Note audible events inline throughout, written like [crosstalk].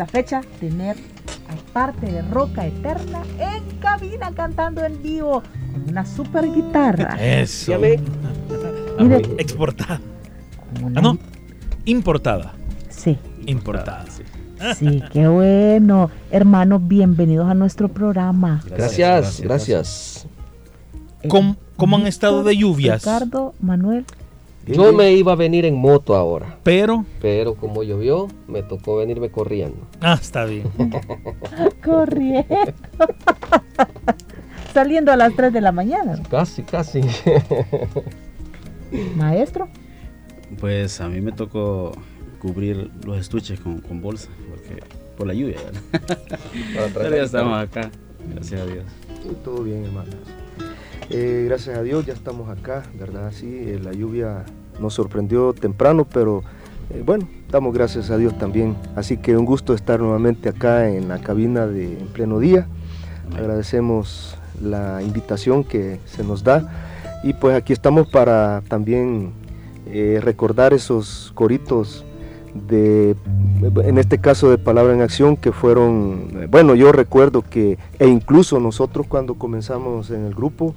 Esta fecha, tener aparte de Roca Eterna en cabina cantando en vivo con una super guitarra. Eso. Mire. Exportada. Una Ah, no. Importada. Sí, Importada. sí, qué bueno. Hermanos, bienvenidos a nuestro programa. Gracias, gracias. ¿Cómo, cómo han estado de lluvias? Ricardo, Manuel. Yo me iba a venir en moto ahora, Pero. pero como llovió, me tocó venirme corriendo. Ah, está bien. [laughs] Corriendo. [laughs] Saliendo a las 3 de la mañana. Casi, casi. [laughs] Maestro. Pues a mí me tocó cubrir los estuches con, con bolsa, porque por la lluvia. ¿verdad? Pero ya estamos acá, gracias a Dios. Todo bien, hermanas. Eh, gracias a Dios ya estamos acá, ¿verdad? Sí, eh, la lluvia nos sorprendió temprano, pero eh, bueno, damos gracias a Dios también. Así que un gusto estar nuevamente acá en la cabina de En Pleno Día. Agradecemos la invitación que se nos da y pues aquí estamos para también recordar esos coritos de, en este caso de Palabra en Acción, que fueron, bueno, yo recuerdo que, e incluso nosotros cuando comenzamos en el grupo,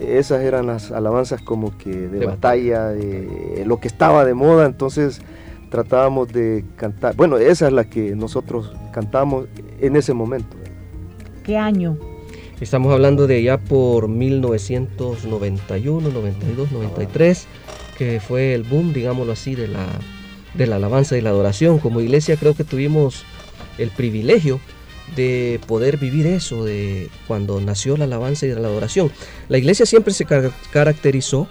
esas eran las alabanzas como que de, De batalla, de lo que estaba de moda, entonces tratábamos de cantar, bueno, esa es la que nosotros cantamos en ese momento. ¿Qué año? Estamos hablando de ya por 1991, 92, 93, que fue el boom, digámoslo así, de la, de la alabanza y la adoración. Como iglesia creo que tuvimos el privilegio de poder vivir eso, de cuando nació la alabanza y la adoración. La iglesia siempre se car- caracterizó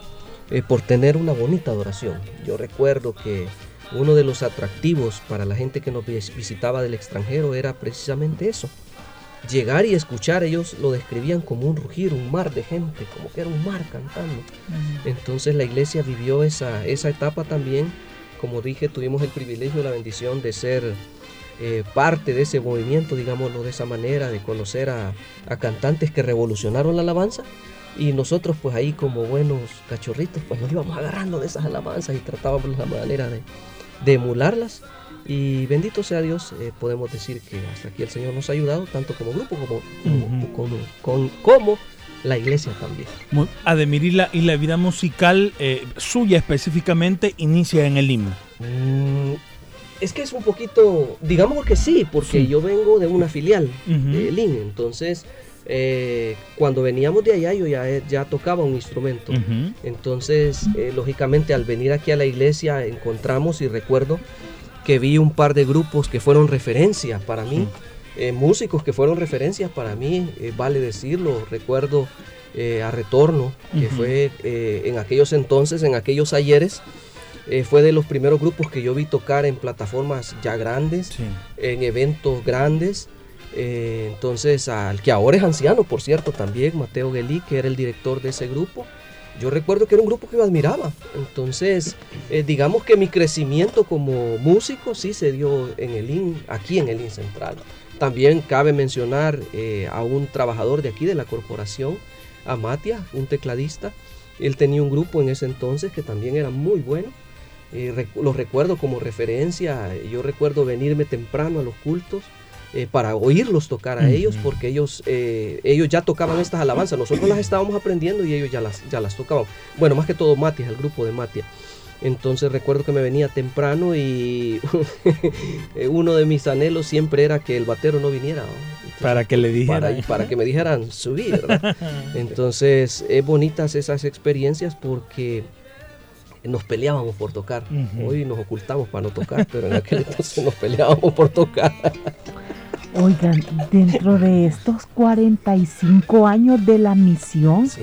eh, por tener una bonita adoración. Yo recuerdo que uno de los atractivos para la gente que nos vis- visitaba del extranjero era precisamente eso. Llegar y escuchar, ellos lo describían como un rugir, un mar de gente, como que era un mar cantando. Entonces la iglesia vivió esa, esa etapa también. Como dije, tuvimos el privilegio, la bendición de ser eh, parte de ese movimiento, digámoslo de esa manera, de conocer a, a cantantes que revolucionaron la alabanza. Y nosotros pues ahí como buenos cachorritos pues nos íbamos agarrando de esas alabanzas y tratábamos la manera de, de emularlas. Y bendito sea Dios, eh, podemos decir que hasta aquí el Señor nos ha ayudado, tanto como grupo como, como, la iglesia también. Muy- Ademir, y la, y la vida musical eh, suya específicamente inicia en el himno. Mm, es que es un poquito, digamos que sí, porque Sí. yo vengo de una filial de LIN, entonces eh, cuando veníamos de allá yo ya, ya tocaba un instrumento. Entonces, eh, lógicamente, al venir aquí a la iglesia encontramos y recuerdo que vi un par de grupos que fueron referencias para mí, eh, músicos que fueron referencias para mí, eh, vale decirlo. Recuerdo eh, a Retorno, que fue eh, en aquellos entonces, en aquellos ayeres, eh, fue de los primeros grupos que yo vi tocar en plataformas ya grandes, Sí. en eventos grandes. Eh, entonces, al que ahora es anciano, por cierto, también, Mateo Gelí, que era el director de ese grupo. Yo recuerdo que era un grupo que yo admiraba. Entonces, eh, digamos que mi crecimiento como músico sí se dio en el IN, aquí en el IN Central. También cabe mencionar eh, a un trabajador de aquí de la corporación, a Matia, un tecladista. Él tenía un grupo en ese entonces que también era muy bueno. Eh, rec- lo recuerdo como referencia. Yo recuerdo venirme temprano a los cultos eh, para oírlos tocar a ellos, porque ellos, eh, ellos ya tocaban estas alabanzas. Nosotros las estábamos aprendiendo y ellos ya las, ya las tocaban. Bueno, más que todo Matías, el grupo de Matías. Entonces recuerdo que me venía temprano y eh, [laughs] uno de mis anhelos siempre era que el batero no viniera. ¿no? Entonces, Para que le dijera. para, para que me dijeran subir. ¿verdad? [laughs] Entonces, es bonitas esas experiencias porque nos peleábamos por tocar. Hoy nos ocultamos para no tocar, pero en aquel [laughs] entonces nos peleábamos por tocar. Oigan, dentro de estos 45 años de la misión, Sí.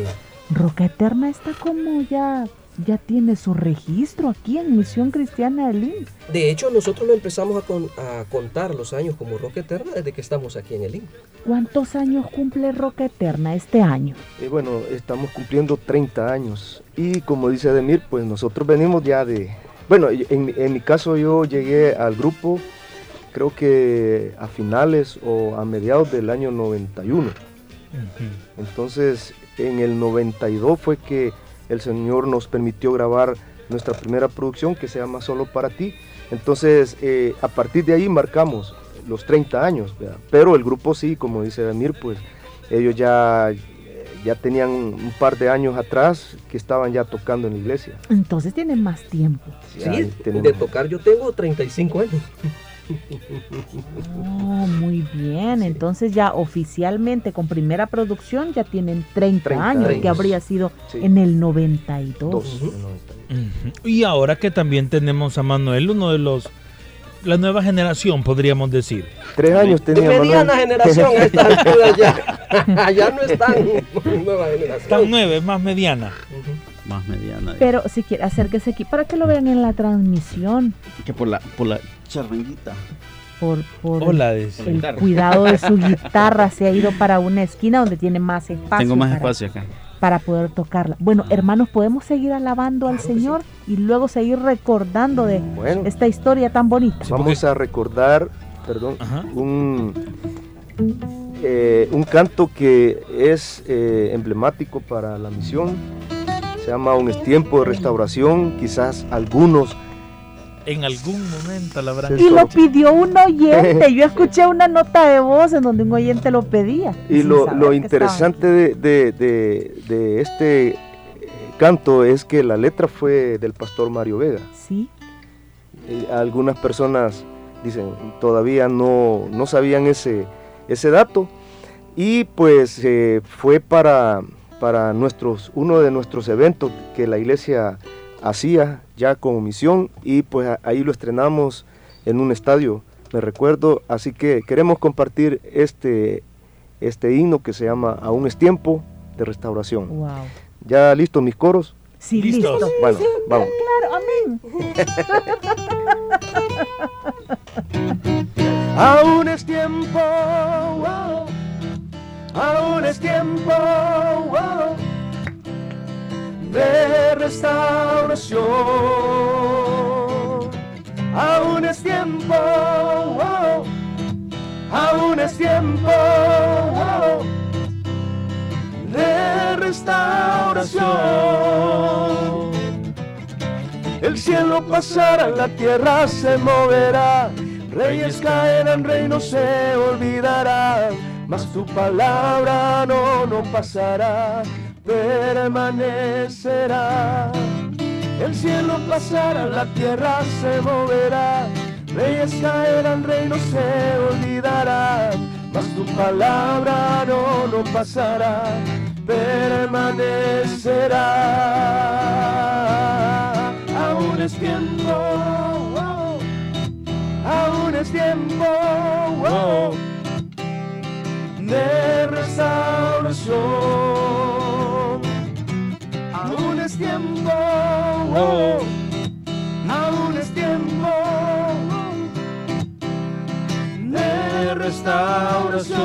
Roca Eterna está como ya ya tiene su registro aquí en Misión Cristiana de Lin. De hecho, nosotros lo empezamos a, contar los años como Roca Eterna desde que estamos aquí en el Lin. ¿Cuántos años cumple Roca Eterna este año? Eh, bueno, estamos cumpliendo 30 años. Y como dice Ademir, pues nosotros venimos ya de... Bueno, en, en mi caso yo llegué al grupo creo que a finales o a mediados del año 91. Entonces, en el 92 fue que el Señor nos permitió grabar nuestra primera producción que se llama Solo para ti. Entonces, eh, a partir de ahí marcamos los 30 años, pero el grupo sí, como dice Damir, pues ellos ya, ya tenían un par de años atrás que estaban ya tocando en la iglesia. Entonces tienen más tiempo. Sí, de tocar yo tengo 35 años. Oh, muy bien. Entonces ya oficialmente con primera producción ya tienen 30, años, que habría sido en el 92. Y ahora que también tenemos a Manuel, uno de los la nueva generación, podríamos decir. Tres años tenía De mediana generación [laughs] ya. ya no están nueva generación. Están nueve, es más mediana. Más mediana. Pero si quiere acérquese aquí para que lo vean en la transmisión. Que por la, por la charranguita. Por, por el, cuidado de su guitarra se ha ido para una esquina donde tiene más espacio. Tengo más espacio acá. Para poder tocarla. Bueno, hermanos, podemos seguir alabando al Señor y luego seguir recordando de esta historia tan bonita. Vamos a recordar, perdón, un, eh, un canto que es eh, emblemático para la misión. Se llama Un tiempo de restauración. Quizás algunos en algún momento la habrán Y lo pidió un oyente. [laughs] Yo escuché una nota de voz en donde un oyente lo pedía. Y lo, interesante de, este eh, canto es que la letra fue del pastor Mario Vega. Sí. algunas personas dicen todavía no, no sabían ese, ese dato. Y pues eh, fue para, para nuestros, uno de nuestros eventos que la iglesia hacía ya como misión y pues ahí lo estrenamos en un estadio, me recuerdo, así que queremos compartir este, este himno que se llama Aún es tiempo de restauración. ¿Ya listos mis coros? Sí, listos. Bueno, vamos. Claro, amén. [laughs] Aún es tiempo, aún es tiempo de restauración. Aún es tiempo, aún es tiempo de restauración. El cielo pasará, la tierra se moverá, reyes caerán, reinos se olvidarán, mas tu palabra no, no pasará permanecerá. El cielo pasará, la tierra se moverá, reyes caerán, reinos se olvidarán, mas tu palabra no, no pasará, permanecerá. Aún es tiempo, aún es tiempo de restauración tiempo, aún es tiempo. De restauración.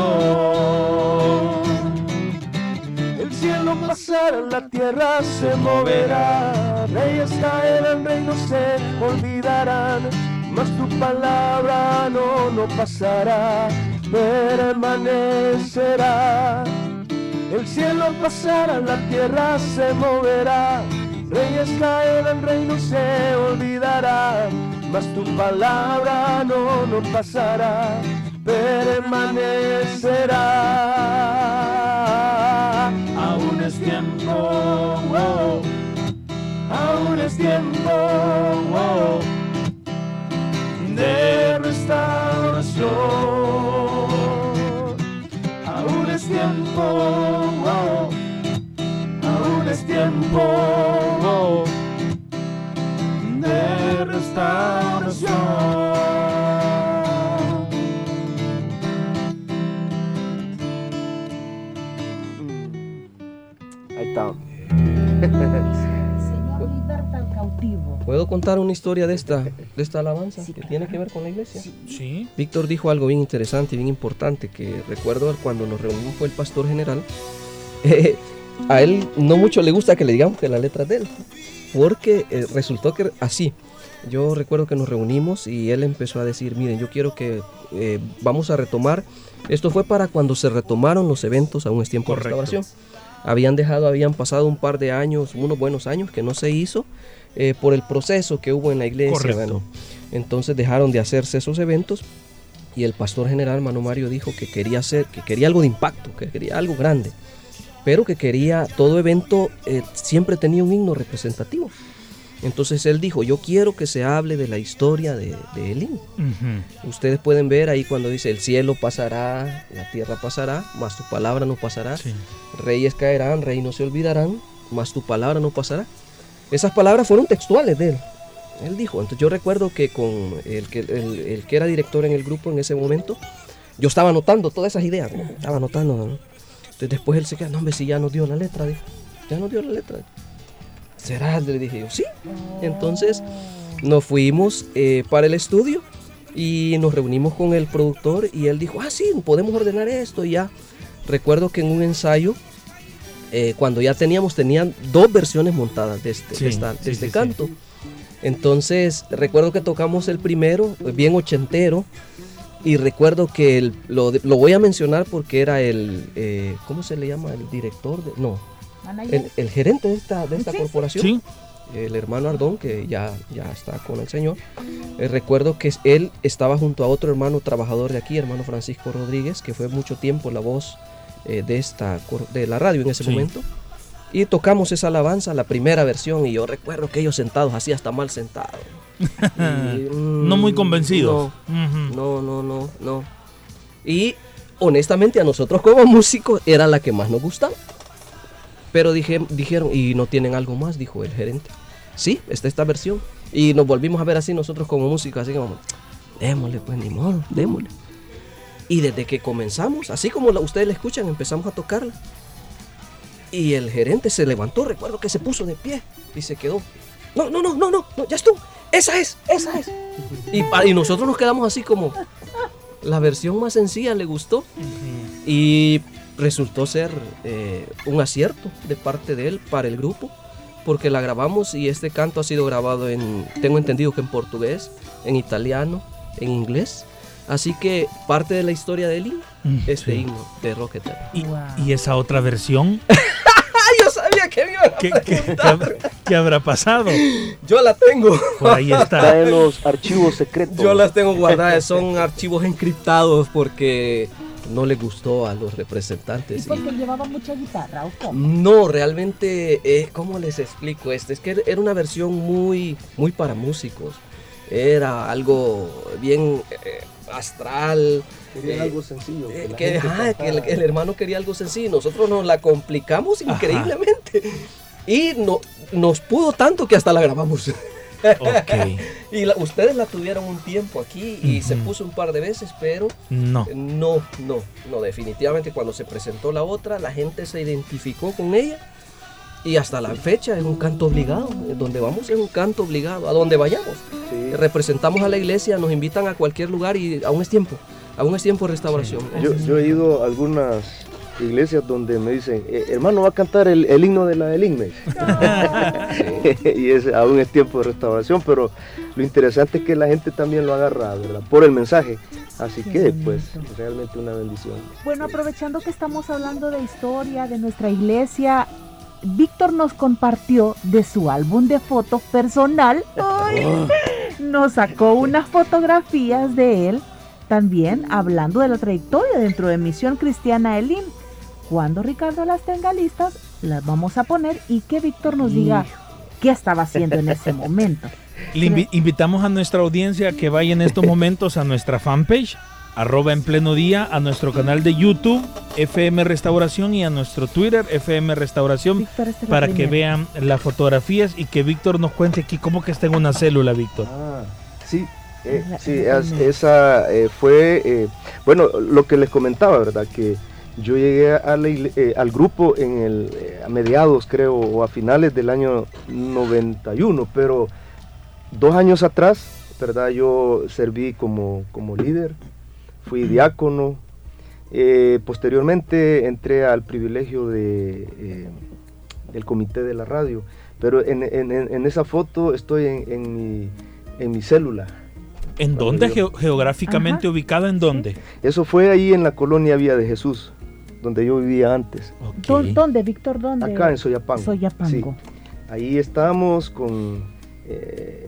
El cielo pasará, la tierra se moverá, reyes caerán, reinos se olvidarán, mas tu palabra no, no pasará, permanecerá el cielo pasará, la tierra se moverá, reyes caerán, reinos se olvidarán, mas tu palabra no, no pasará, permanecerá. Aún es tiempo, aún es tiempo de restauración. Aún es tiempo de restauración. Ahí está. [laughs] cautivo. ¿Puedo contar una historia de esta, de esta alabanza que tiene que ver con la iglesia? Sí. Víctor dijo algo bien interesante y bien importante que recuerdo cuando nos reunimos fue el pastor general. [laughs] A él no mucho le gusta que le digamos que la letra de él, porque eh, resultó que así. Yo recuerdo que nos reunimos y él empezó a decir, miren, yo quiero que eh, vamos a retomar. Esto fue para cuando se retomaron los eventos, aún es tiempo de restauración. Habían dejado, habían pasado un par de años, unos buenos años que no se hizo eh, por el proceso que hubo en la iglesia. Bueno, entonces dejaron de hacerse esos eventos y el pastor general Mano Mario dijo que quería hacer, que quería algo de impacto, que quería algo grande, pero que quería todo evento eh, siempre tenía un himno representativo. Entonces él dijo, yo quiero que se hable de la historia de, de Elín. Ustedes pueden ver ahí cuando dice, el cielo pasará, la tierra pasará, mas tu palabra no pasará. Reyes caerán, reinos se olvidarán, mas tu palabra no pasará. Esas palabras fueron textuales de él. Él dijo, entonces yo recuerdo que con el que, el, que era director en el grupo en ese momento, yo estaba anotando todas esas ideas, estaba anotando. Entonces después él se queda, no hombre, si ya nos dio la letra, dijo, ya nos dio la letra. ¿será? Le dije yo, sí. Entonces nos fuimos eh, para el estudio y nos reunimos con el productor y él dijo, ah, sí, podemos ordenar esto y ya. Recuerdo que en un ensayo, eh, cuando ya teníamos, tenían dos versiones montadas de este, este canto. Entonces, recuerdo que tocamos el primero, bien ochentero, y recuerdo que lo, voy a mencionar porque era el, eh, ¿cómo se le llama? El director, de, no, el, gerente de esta, de esta corporación, el hermano Ardón, que ya, ya está con el Señor. Eh, recuerdo que él estaba junto a otro hermano trabajador de aquí, hermano Francisco Rodríguez, que fue mucho tiempo la voz eh, de, esta, de la radio en ese momento. Y tocamos esa alabanza, la primera versión, y yo recuerdo que ellos sentados, así hasta mal sentados. [laughs] no muy convencidos. no, no, no, no. Y honestamente a nosotros como músicos era la que más nos gustaba. Pero dije, dijeron, ¿y no tienen algo más? Dijo el gerente. Sí, está esta versión. Y nos volvimos a ver así nosotros como música, así como, démosle, pues ni modo, démosle. Y desde que comenzamos, así como ustedes la escuchan, empezamos a tocarla. Y el gerente se levantó, recuerdo que se puso de pie y se quedó. No, no, no, no, no, no ya estuvo. Esa es, esa es. Y, y nosotros nos quedamos así como, la versión más sencilla le gustó. Y resultó ser eh, un acierto de parte de él para el grupo, porque la grabamos y este canto ha sido grabado en, tengo entendido que en portugués, en italiano, en inglés. Así que parte de la historia de él mm, este himno de Rocket ¿Y, esa otra versión? [laughs] Me a ¿Qué, qué, habrá, pasado? Yo la tengo. Por ahí está. en los archivos secretos. Yo las tengo guardadas, son archivos encriptados porque no le gustó a los representantes. ¿Y porque llevaba mucha guitarra o cómo? No, realmente, eh, ¿cómo les explico esto? Es que era una versión muy, muy para músicos. Era algo bien eh, astral. Quería algo sencillo. Que, el, hermano quería algo sencillo. Nosotros nos la complicamos increíblemente. Y no, nos pudo tanto que hasta la grabamos. [laughs] y ustedes la tuvieron un tiempo aquí y se puso un par de veces, pero no. no, no, no, definitivamente cuando se presentó la otra, la gente se identificó con ella y hasta la fecha es un canto obligado, donde vamos es un canto obligado, a donde vayamos. Representamos a la iglesia, nos invitan a cualquier lugar y aún es tiempo, aún es tiempo de restauración. Yo, yo he ido a algunas iglesias donde me dicen, eh, hermano, va a cantar el, himno de la del Inmes. [laughs] y es, aún es tiempo de restauración, pero lo interesante es que la gente también lo agarra, ¿verdad? Por el mensaje. Así que, pues, realmente una bendición. Bueno, aprovechando que estamos hablando de historia, de nuestra iglesia, Víctor nos compartió de su álbum de fotos personal. [laughs] Nos sacó unas fotografías de él también hablando de la trayectoria dentro de Misión Cristiana Elim. Cuando Ricardo las tenga listas, las vamos a poner y que Víctor nos diga qué estaba haciendo en ese momento. Le invitamos a nuestra audiencia que vaya en estos [laughs] momentos a nuestra fanpage, arroba en pleno día, a nuestro canal de YouTube, FM Restauración, y a nuestro Twitter, FM Restauración, este para que vean las fotografías y que Víctor nos cuente aquí cómo que está en una célula, Víctor. Ah, sí, eh, sí, esa eh, fue, eh, bueno, lo que les comentaba, ¿verdad? Que Yo llegué al grupo en a mediados, creo, o a finales del año 91, pero dos años atrás, ¿verdad? Yo serví como, como líder, fui diácono, posteriormente entré al privilegio de, del comité de la radio, pero en, esa foto estoy en, mi, célula. ¿En dónde? geográficamente ubicada en dónde? Eso fue ahí en la colonia Vía de Jesús donde yo vivía antes. ¿Dónde, Víctor? ¿Dónde? Acá en Soyapango. Soyapango. Ahí estábamos con, eh,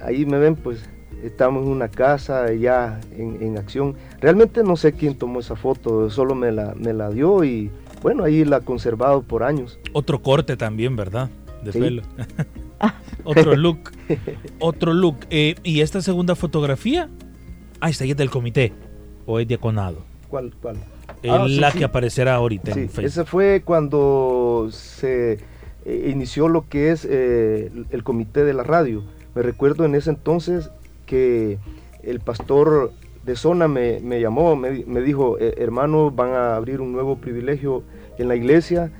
ahí me ven pues, estamos en una casa ya en, acción. Realmente no sé quién tomó esa foto, solo me la, me la dio y bueno, ahí la he conservado por años. Otro corte también, ¿verdad? De pelo. [laughs] [laughs] Otro look. Otro look. Eh, ¿Y esta segunda fotografía? Ah, está ahí es del comité o es diaconado. ¿Cuál? ¿Cuál? Ah, la que aparecerá ahorita en Facebook. Ese fue cuando se eh, inició lo que es eh, el comité de la radio. Me recuerdo en ese entonces que el pastor de zona me, llamó, me, dijo, eh, hermano, van a abrir un nuevo privilegio en la iglesia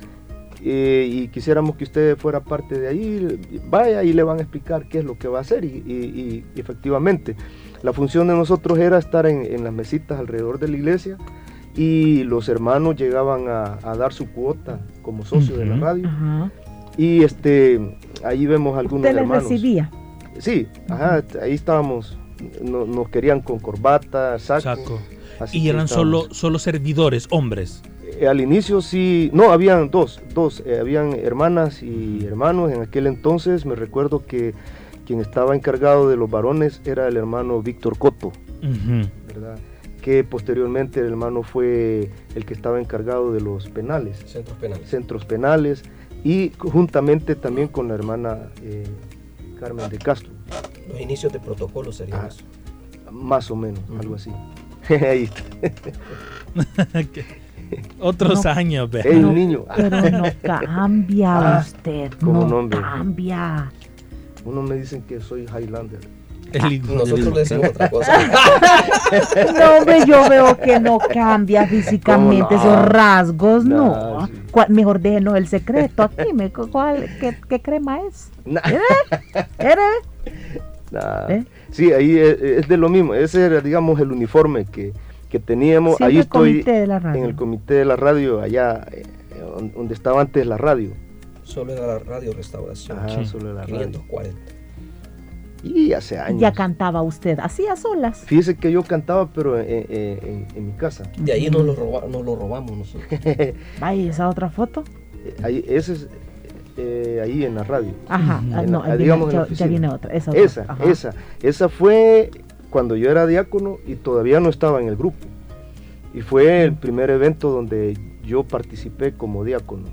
y quisiéramos que usted fuera parte de ahí, vaya y le van a explicar qué es lo que va a hacer. Y, efectivamente, la función de nosotros era estar en, en las mesitas alrededor de la iglesia y los hermanos llegaban a, dar su cuota como socio de la radio. Y este, ahí vemos algunos ¿Usted hermanos. recibía? Sí, ajá, ahí estábamos. nos querían con corbata, saco. ¿Y eran solo, solo servidores, hombres? Eh, al inicio sí, no, habían dos, dos, eh, habían hermanas y hermanos. En aquel entonces me recuerdo que quien estaba encargado de los varones era el hermano Víctor Coto, ¿verdad? que posteriormente el hermano fue el que estaba encargado de los penales. Centros penales. Centros penales y juntamente también con la hermana eh, Carmen de Castro. Los inicios de protocolo serían ah, eso. Más o menos, algo así. [laughs] Ahí [laughs] [laughs] Otros años, Es un niño. Pero no [laughs] cambia ah, usted, no cambia. Uno me dicen que soy Highlander. Nosotros le decimos otra cosa. [laughs] no, hombre, yo veo que no cambia físicamente esos rasgos, no. Mejor déjenos el secreto aquí. qué, crema es? ¿Eh? Sí, ahí es, de lo mismo. Ese era, digamos, el uniforme que, teníamos. ahí estoy en el comité de la radio, allá eh, donde estaba antes la radio. Solo era la radio restauración. Ajá, solo era la 540. Y hace años. ¿Ya cantaba usted así a solas? Fíjese que yo cantaba, pero en, mi casa. De ahí nos lo, lo robamos nosotros. [laughs] ¿Ahí esa otra foto? Eh, ahí, ese es eh, ahí en la radio. Ajá, ah, no, digamos ya, viene otra. Esa, esa, esa, esa fue cuando yo era diácono y todavía no estaba en el grupo. Y fue el primer evento donde yo participé como diácono.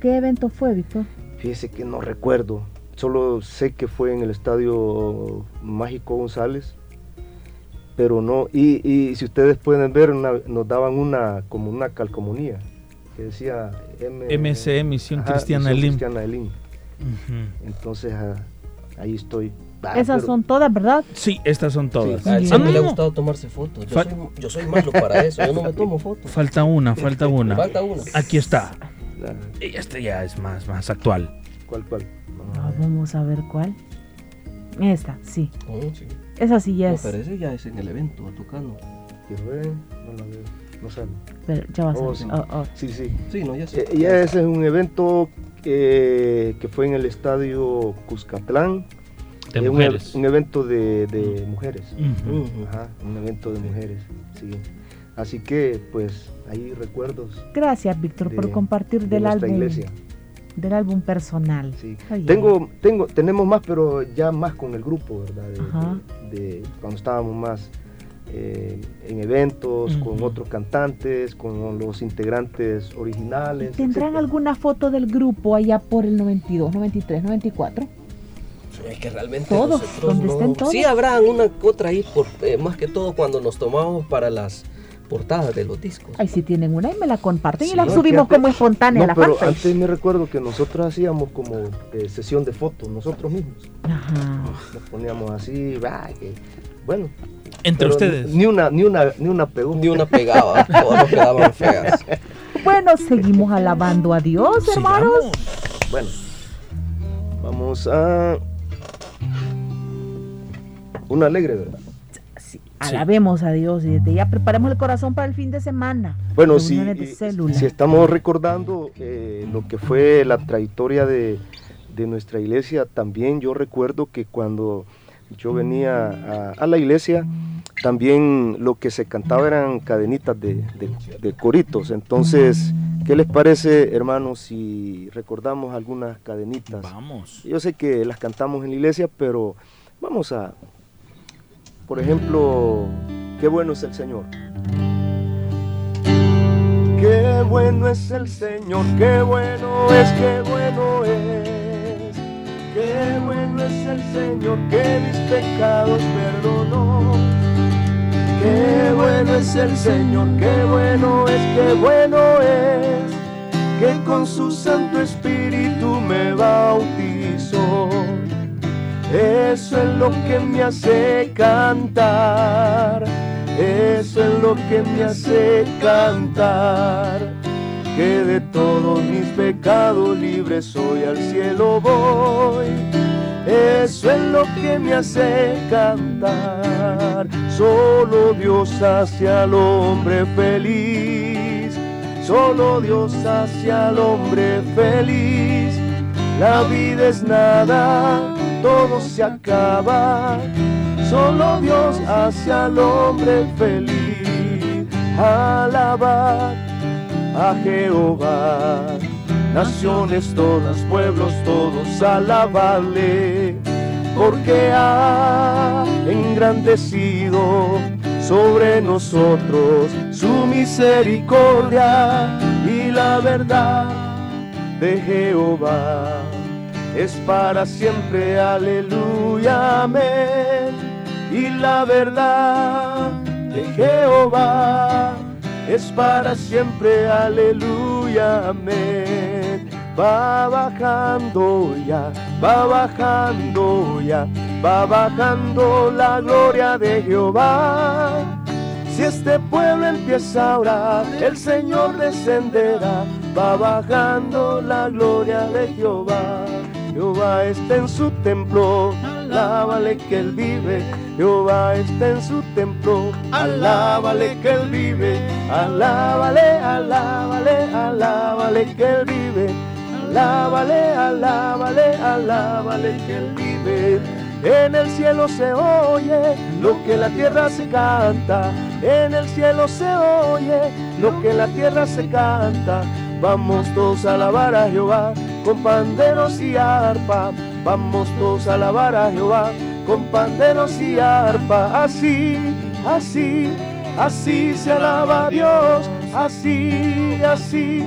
¿Qué evento fue, Víctor? Fíjese que no recuerdo Solo sé que fue en el estadio Mágico González, pero no. Y, si ustedes pueden ver, nos daban una como una calcomunía que decía MC Misión Cristiana Elim. Entonces ah, ahí estoy. Ah, Esas son todas, ¿verdad? Sí, estas son todas. a él siempre le ha gustado tomarse fotos. Yo, soy, yo, soy, malo para eso, yo no me tomo fotos. Falta una, falta [laughs] una. falta una. Aquí está. Y este ya es más, más actual. ¿Cuál, cuál? Ah, vamos a ver cuál. Esta, sí. Oh, sí. Esa sí ya no, es. Pero ese ya es en el evento, tocando. Quiero ver, no la veo. No sale. Pero ya va a oh, Sí. Oh, oh. sí. sí, sí. no, ya sé. Eh, ya ese es un evento eh, que fue en el estadio Cuscatlán. De mujeres. Un, evento de, de mujeres. Ajá, un evento de mujeres, sí. Así que, pues, ahí recuerdos. Gracias, Víctor, por compartir del álbum. Iglesia del álbum personal. Sí. tengo, tengo, tenemos más, pero ya más con el grupo, ¿verdad? De, cuando estábamos más eh, en eventos, con otros cantantes, con los integrantes originales. ¿Tendrán alguna foto del grupo allá por el 92, 93, 94? Es que realmente todos, donde estén todos. Sí, habrá una otra ahí, por, eh, más que todo cuando nos tomamos para las portadas de los discos. Ay, si tienen una y me la comparten y la subimos como espontánea la pero antes me recuerdo que nosotros hacíamos como eh, sesión de fotos nosotros mismos. Ajá. Nos poníamos así, bueno, Entre ustedes. Ni una, ni una, ni una pegó. Ni una pegaba, [laughs] todas quedaban feas. Bueno, seguimos alabando a Dios, hermanos. Bueno, vamos a una alegre, ¿verdad? Sí, alabemos a Dios y desde ya preparemos el corazón para el fin de semana. Bueno, si, si estamos recordando eh, lo que fue la trayectoria de, de nuestra iglesia, también yo recuerdo que cuando yo venía a, la iglesia, también lo que se cantaba eran cadenitas de, coritos. Entonces, ¿qué les parece, hermanos, si recordamos algunas cadenitas? Vamos. Yo sé que las cantamos en la iglesia, pero vamos a, por ejemplo, qué bueno es el Señor. Qué bueno es el Señor, qué bueno es, qué bueno es. Qué bueno es el Señor que mis pecados perdonó. Qué bueno es el Señor, qué bueno es, qué bueno es, que con su Santo Espíritu me bautizó. Eso es lo que me hace cantar, eso es lo que me hace cantar que de todos mis pecados libres soy, al cielo voy. Eso es lo que me hace cantar. Solo Dios hace al hombre feliz. Solo Dios hace al hombre feliz. La vida es nada, todo se acaba. Solo Dios hace al hombre feliz. Alabar a Jehová. Naciones todas, pueblos todos, alabadle, porque ha engrandecido sobre nosotros su misericordia y la verdad de Jehová es para siempre, aleluya, amén. Y la verdad de Jehová es para siempre, aleluya, amén. Va bajando ya, va bajando ya, va bajando la gloria de Jehová. Si este pueblo empieza a orar, el Señor descenderá, va bajando la gloria de Jehová. Jehová está en su templo, alábale que él vive. Jehová está en su templo, alábale que él vive. Alábale, alábale, alábale que él vive. Alábale, alábale, alábale que él vive. En el cielo se oye lo que la tierra se canta. En el cielo se oye lo que la tierra se canta. Vamos todos a alabar a Jehová con panderos y arpa. Vamos todos a alabar a Jehová con panderos y arpa. Así, así, así se alaba a Dios. Así, así,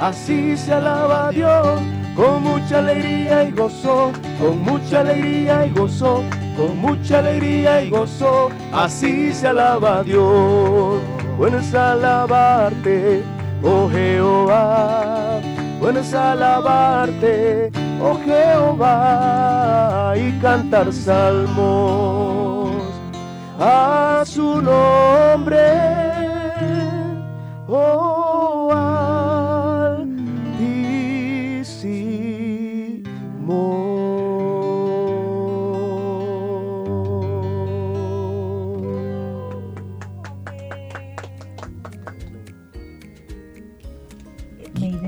así se alaba a Dios. Con mucha alegría y gozo, con mucha alegría y gozo, con mucha alegría y gozo. Así se alaba a Dios. Bueno es alabarte, oh Jehová bueno alabarte, oh Jehová, y cantar salmos a su nombre, oh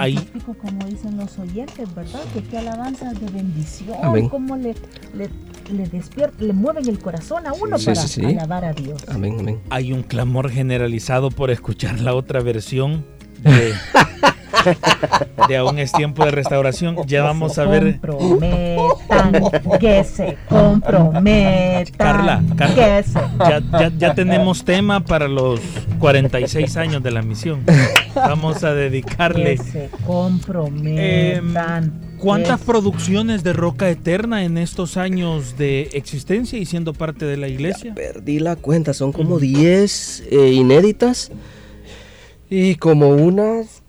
ahí como dicen los oyentes, ¿verdad? Que qué alabanza de bendición, cómo le, le, le despierta, le mueven el corazón a uno para alabar a Dios. Amén, amén. Hay un clamor generalizado por escuchar la otra versión de, [laughs] de aún es tiempo de restauración. Ya vamos a ver. Comprometan, que se comprometan. Carla, Ya, ya, tenemos tema para los 46 años de la misión. [laughs] Vamos a dedicarle. Que se comprometan. Em, ¿Cuántas producciones de Roca Eterna en estos años de existencia y siendo parte de la iglesia? perdí la cuenta, son como 10 eh, inéditas y como unas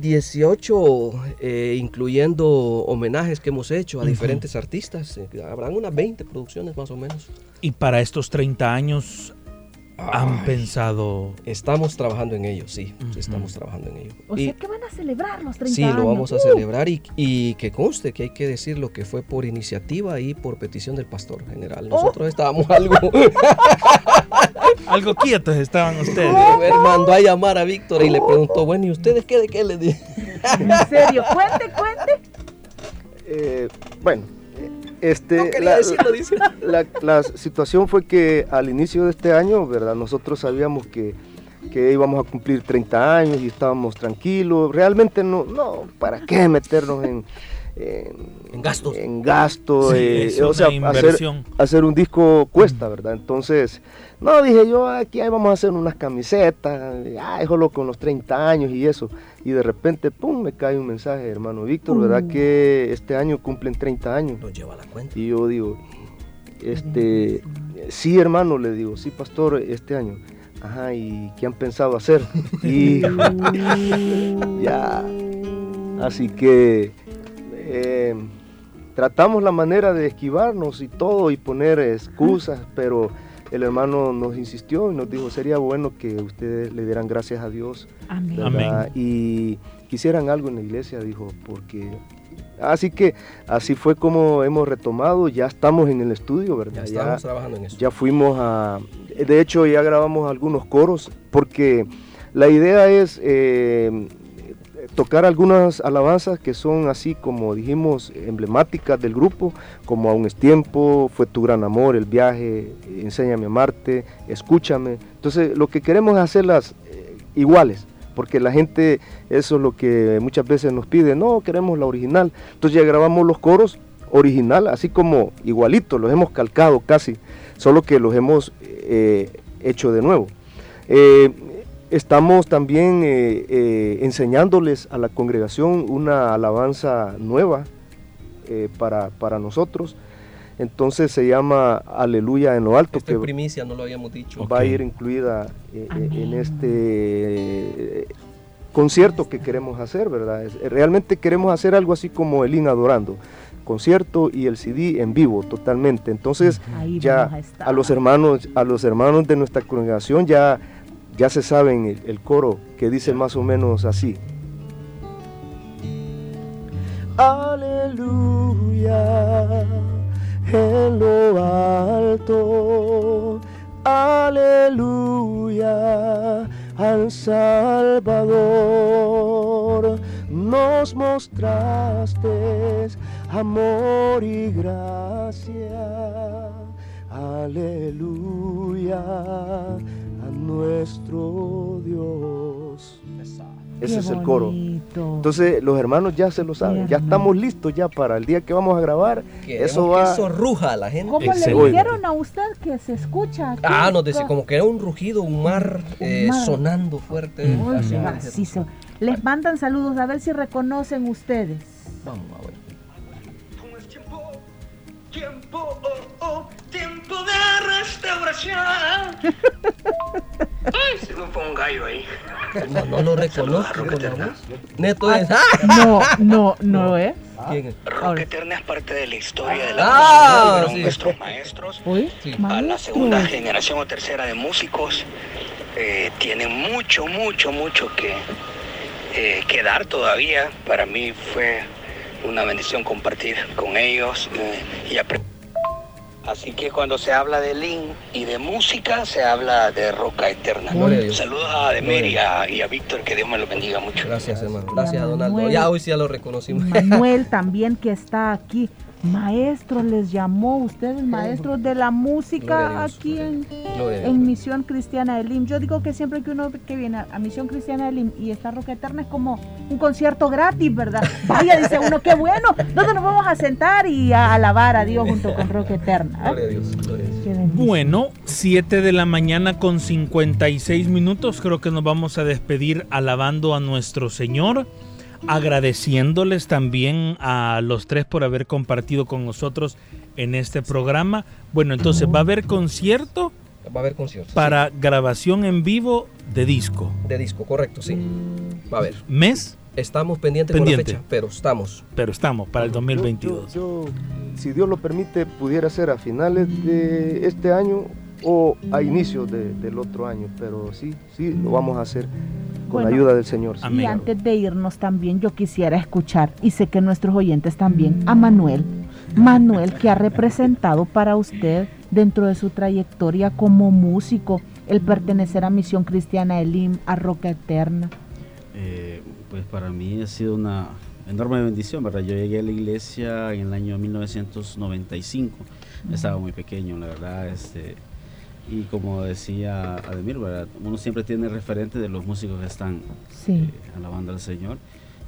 18, eh, incluyendo homenajes que hemos hecho a diferentes artistas. Eh, habrán unas 20 producciones más o menos. Y para estos 30 años, han pensado? Estamos trabajando en ello, sí. Estamos trabajando en ello. O sea que van a celebrar los 30 sí, años. Sí, lo vamos a ¡Uh! celebrar y, y, que conste que hay que decir lo que fue por iniciativa y por petición del pastor general. ¡Oh! Nosotros estábamos [laughs] algo... [laughs] algo quietos estaban ustedes. Él mandó a llamar a Víctor y le preguntó, bueno, ¿y ustedes qué de qué le dije? ¿En serio? Cuente, cuente. Eh, bueno, este, no la, decirlo, dice. [laughs] La, la, situación fue que al inicio de este año, ¿verdad? Nosotros sabíamos que, que, íbamos a cumplir 30 años y estábamos tranquilos. Realmente no, no, ¿para qué meternos en, en, en gastos? En gasto, sí, eh, o sea, hacer, hacer, un disco cuesta, ¿verdad? Entonces, no, dije yo, aquí vamos a hacer unas camisetas, ah, déjalo con los 30 años y eso. Y de repente, pum, me cae un mensaje, hermano Víctor, ¿verdad? Mm. Que este año cumplen 30 años. Nos lleva la cuenta. Y yo digo, este, sí, hermano, le digo, sí, pastor, este año. Ajá, ¿y qué han pensado hacer? [laughs] Y [laughs] [laughs] ya, así que eh, tratamos la manera de esquivarnos y todo y poner excusas, pero el hermano nos insistió y nos dijo, sería bueno que ustedes le dieran gracias a Dios. Amén. Amén. Y quisieran algo en la iglesia, dijo, porque... Así que así fue como hemos retomado, ya estamos en el estudio, ¿verdad? Ya estamos ya, trabajando en eso. Ya fuimos a... De hecho, ya grabamos algunos coros, porque la idea es... Eh, tocar algunas alabanzas que son así como dijimos emblemáticas del grupo, como Aún es tiempo, Fue tu gran amor, El viaje, Enséñame a amarte, Escúchame. Entonces lo que queremos es hacerlas eh, iguales, porque la gente eso es lo que muchas veces nos pide, no, queremos la original. Entonces ya grabamos los coros original, así como igualitos, los hemos calcado casi, solo que los hemos eh, hecho de nuevo. Eh, Estamos también eh, eh, enseñándoles a la congregación una alabanza nueva eh, para, para, nosotros. Entonces se llama Aleluya en lo alto. Esta que primicia, no lo habíamos dicho. Va okay. a ir incluida en este concierto que queremos hacer, ¿verdad? Realmente queremos hacer algo así como el IN Adorando concierto y el CD en vivo totalmente. Entonces Ahí ya a, a los hermanos, a los hermanos de nuestra congregación ya ya se saben el, el, coro que dice más o menos así. Aleluya en lo alto, aleluya al Salvador. Nos mostraste amor y gracia. Aleluya nuestro Dios. Ese Qué es el coro. bonito. Entonces los hermanos ya se lo saben, Qué ya estamos listos ya para el día que vamos a grabar. Queremos Eso que eso ruja a la gente. ¿Cómo le dijeron a usted que se escucha? aquí? Ah, nos decía como que era un rugido, un mar, eh, mar. sonando fuerte. Uy, Así, así se- Les mandan saludos a ver si reconocen ustedes. Vamos a ver. Tiempo, tiempo, oh, oh, tiempo de restauración. [laughs] Ay, se me fue un gallo ahí. No, no lo reconozco con la voz. Neto es. ¡Ah! [laughs] No, no, no es. ¿Quién es? Rock Eterna es parte de la historia de la Ah, música. Sí. nuestros maestros. Uy, Sí. A la segunda generación o tercera de músicos eh, tienen mucho, mucho, mucho que, eh, que dar todavía. Para mí fue una bendición compartir con ellos eh, y aprender. Así que cuando se habla de Lin y de música, se habla de Roca Eterna. Gloria. Saludos a Demer y a, Víctor, que Dios me los bendiga mucho. Gracias, hermano. Y a Gracias, Donaldo. Ya hoy sí ya lo reconocimos. Manuel [laughs] también que está aquí. Maestro les llamó, ustedes maestros de la música aquí en, en Misión Cristiana de Lim. Yo digo que siempre que uno que viene a Misión Cristiana de Lim y está Roca Eterna es como un concierto gratis, ¿verdad? [laughs] Vaya, dice uno, qué bueno. Nosotros nos vamos a sentar y a alabar a Dios junto con Roca Eterna. ¿eh? Gloria a Dios. Gloria a Dios. Bueno, 7 de la mañana con 56 minutos. Creo que nos vamos a despedir alabando a nuestro Señor, agradeciéndoles también a los tres por haber compartido con nosotros en este programa. Bueno, entonces va a haber concierto Va a haber conciertos. para grabación en vivo de disco. De disco, correcto, sí. Va a haber. Mes, Estamos pendientes Pendiente. con la fecha, pero estamos. pero estamos para el Yo- 2022. Yo, yo, si Dios lo permite, pudiera ser a finales de este año o a inicio del otro año, pero sí, sí, lo vamos a hacer con la ayuda del Señor. Y antes de irnos también yo quisiera escuchar, y sé que nuestros oyentes también, a Manuel. Manuel, que ha representado para usted dentro de su trayectoria como músico el pertenecer a Misión Cristiana Elim, a Roca Eterna. Eh, pues para mí ha sido una enorme bendición, ¿verdad? Yo llegué a la iglesia en el año 1995, estaba muy pequeño, la verdad, este, y como decía Ademir, ¿verdad? Uno siempre tiene referente de los músicos que están eh, alabando al Señor,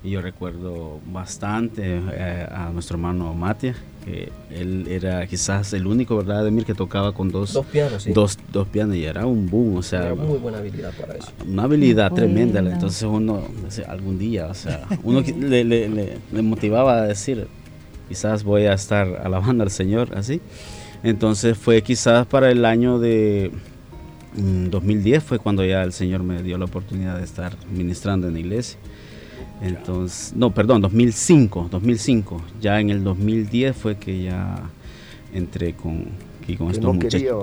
y yo recuerdo bastante eh, a nuestro hermano Matia, que él era quizás el único, ¿verdad, Ademir, que tocaba con dos, dos pianos, sí. dos, dos pianos y era un boom, o sea, muy buena habilidad para eso. Una habilidad tremenda, entonces uno, algún día, o sea, uno le, le, le, motivaba a decir, quizás voy a estar alabando al Señor, así. Entonces fue quizás para el año de 2010 mm, fue cuando ya el Señor me dio la oportunidad de estar ministrando en la iglesia. Entonces, no, perdón, 2005, 2005. Ya en el 2010 fue que ya entré con, con estos,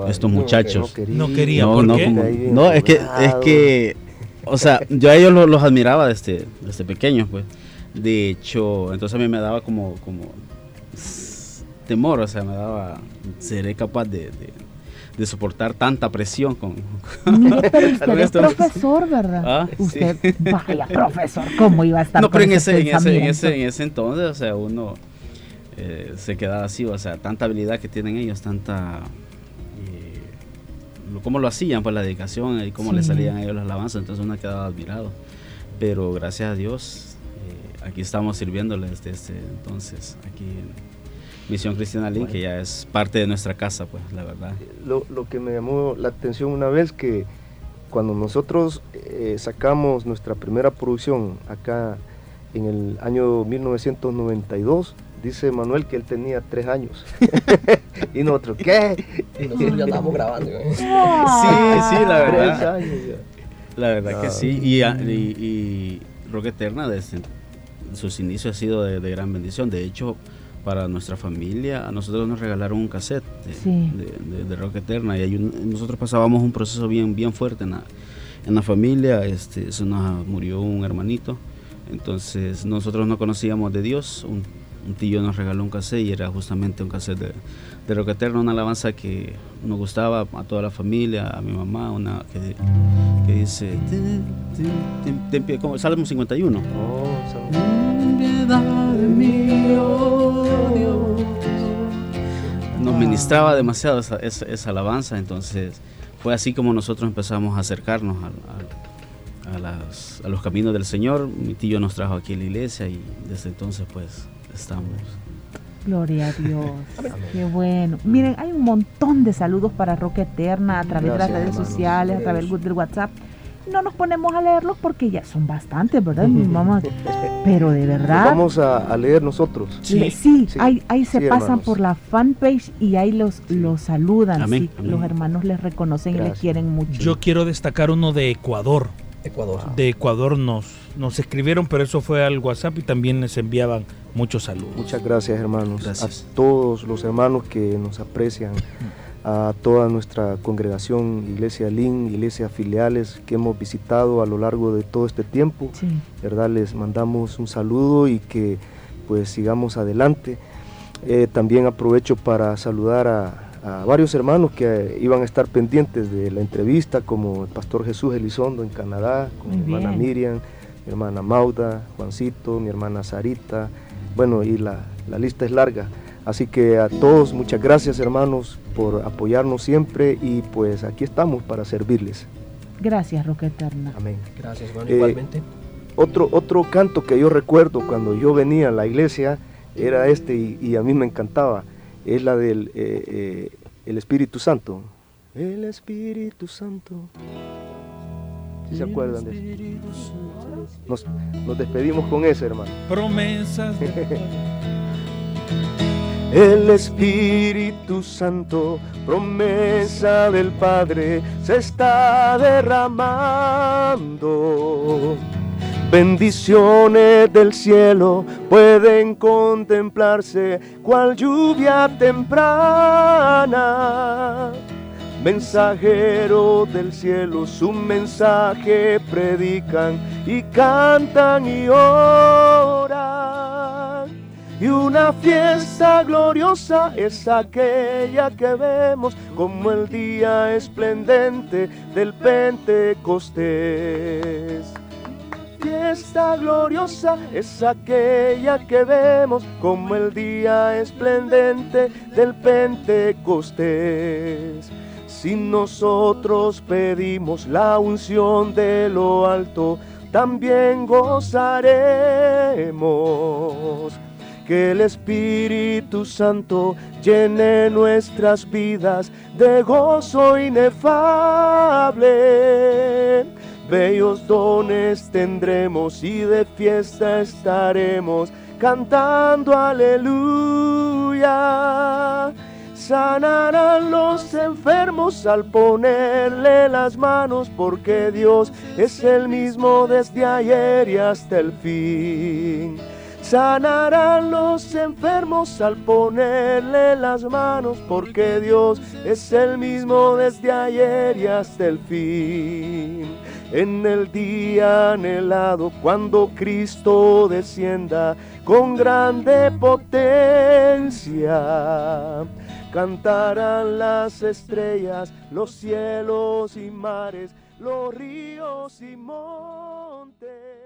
estos muchachos. No, quería, no, no, no, es que, es que, o sea, yo a ellos los, admiraba desde, desde pequeños, pues. De hecho, entonces a mí me daba como, como temor, o sea, me daba, seré capaz de de soportar tanta presión con... [laughs] Usted es profesor, ¿verdad? Ah, usted, vaya profesor, ¿cómo iba a estar No, pero en ese, en, ese, en, ese, en ese entonces, o sea, uno eh, se quedaba así, o sea, tanta habilidad que tienen ellos, tanta... Eh, cómo lo hacían, pues la dedicación y cómo le salían a ellos las alabanzas, entonces uno quedaba admirado. Pero gracias a Dios, eh, aquí estamos sirviéndoles desde entonces, aquí en Misión Cristiana Link, que ya es parte de nuestra casa, pues, la verdad. Lo, lo que me llamó la atención una vez que cuando nosotros eh, sacamos nuestra primera producción acá en el año 1992, dice Manuel que él tenía tres años. [laughs] y nosotros, ¿qué? Y nosotros ya estábamos grabando. ¿eh? Sí, sí, la verdad. La verdad que sí. Y, y, y Rock Eterna desde sus inicios ha sido de, de gran bendición. De hecho, para nuestra familia, a nosotros nos regalaron un cassette de, Rock Eterna. Y nosotros pasábamos un proceso bien, bien fuerte en la, en la familia, este, se nos murió un hermanito, entonces nosotros no conocíamos de Dios, un, tío nos regaló un cassette y era justamente un cassette de, de Rock Eterna, una alabanza que nos gustaba a toda la familia, a mi mamá, una que, que dice, como Salmo 51. Nos ministraba demasiado esa, esa, alabanza, entonces fue así como nosotros empezamos a acercarnos a, los caminos del Señor. Mi tío nos trajo aquí a la iglesia y desde entonces pues estamos. Gloria a Dios. Qué bueno. Miren, hay un montón de saludos para Roca Eterna a través de las redes sociales, a través del WhatsApp no nos ponemos a leerlos porque ya son bastantes, ¿verdad? pero de verdad. vamos a, leer nosotros. Sí, sí, ahí, ahí se pasan por la fanpage y ahí los, los saludan. Los hermanos les reconocen y les quieren mucho. Yo quiero destacar uno de Ecuador. Ecuador. De Ecuador nos, nos escribieron, pero eso fue al WhatsApp y también les enviaban muchos saludos. Muchas gracias, hermanos. A todos los hermanos que nos aprecian [laughs] a toda nuestra congregación, Iglesia Lin, iglesias filiales que hemos visitado a lo largo de todo este tiempo. ¿verdad? Les mandamos un saludo y que pues sigamos adelante. Eh, también aprovecho para saludar a, varios hermanos que iban a estar pendientes de la entrevista, como el pastor Jesús Elizondo en Canadá, con mi hermana Miriam, mi hermana Mauda, Juancito, mi hermana Sarita, bueno, y la, la lista es larga. Así que a todos muchas gracias hermanos por apoyarnos siempre y pues aquí estamos para servirles. Gracias, Roca Eterna. Amén. Gracias, bueno, igualmente. Otro, otro canto que yo recuerdo cuando yo venía a la iglesia era este y, a mí me encantaba, es la del eh, eh, el Espíritu Santo. El Espíritu Santo. Si se acuerdan de eso? Nos, nos despedimos con ese, hermano. Promesas. [laughs] El Espíritu Santo, promesa del Padre, se está derramando. Bendiciones del cielo pueden contemplarse cual lluvia temprana. mensajero del cielo, su mensaje predican y cantan y oran. Y una fiesta gloriosa es aquella que vemos como el día esplendente del Pentecostés fiesta gloriosa es aquella que vemos como el día esplendente del Pentecostés. Si nosotros pedimos la unción de lo alto, también gozaremos. Que el Espíritu Santo llene nuestras vidas de gozo inefable bellos dones tendremos y de fiesta estaremos cantando aleluya. Sanarán los enfermos al ponerle las manos porque Dios es el mismo desde ayer y hasta el fin. Sanarán los enfermos al ponerle las manos porque Dios es el mismo desde ayer y hasta el fin en el día anhelado cuando Cristo descienda con grande potencia. Cantarán las estrellas, los cielos y mares, los ríos y montes.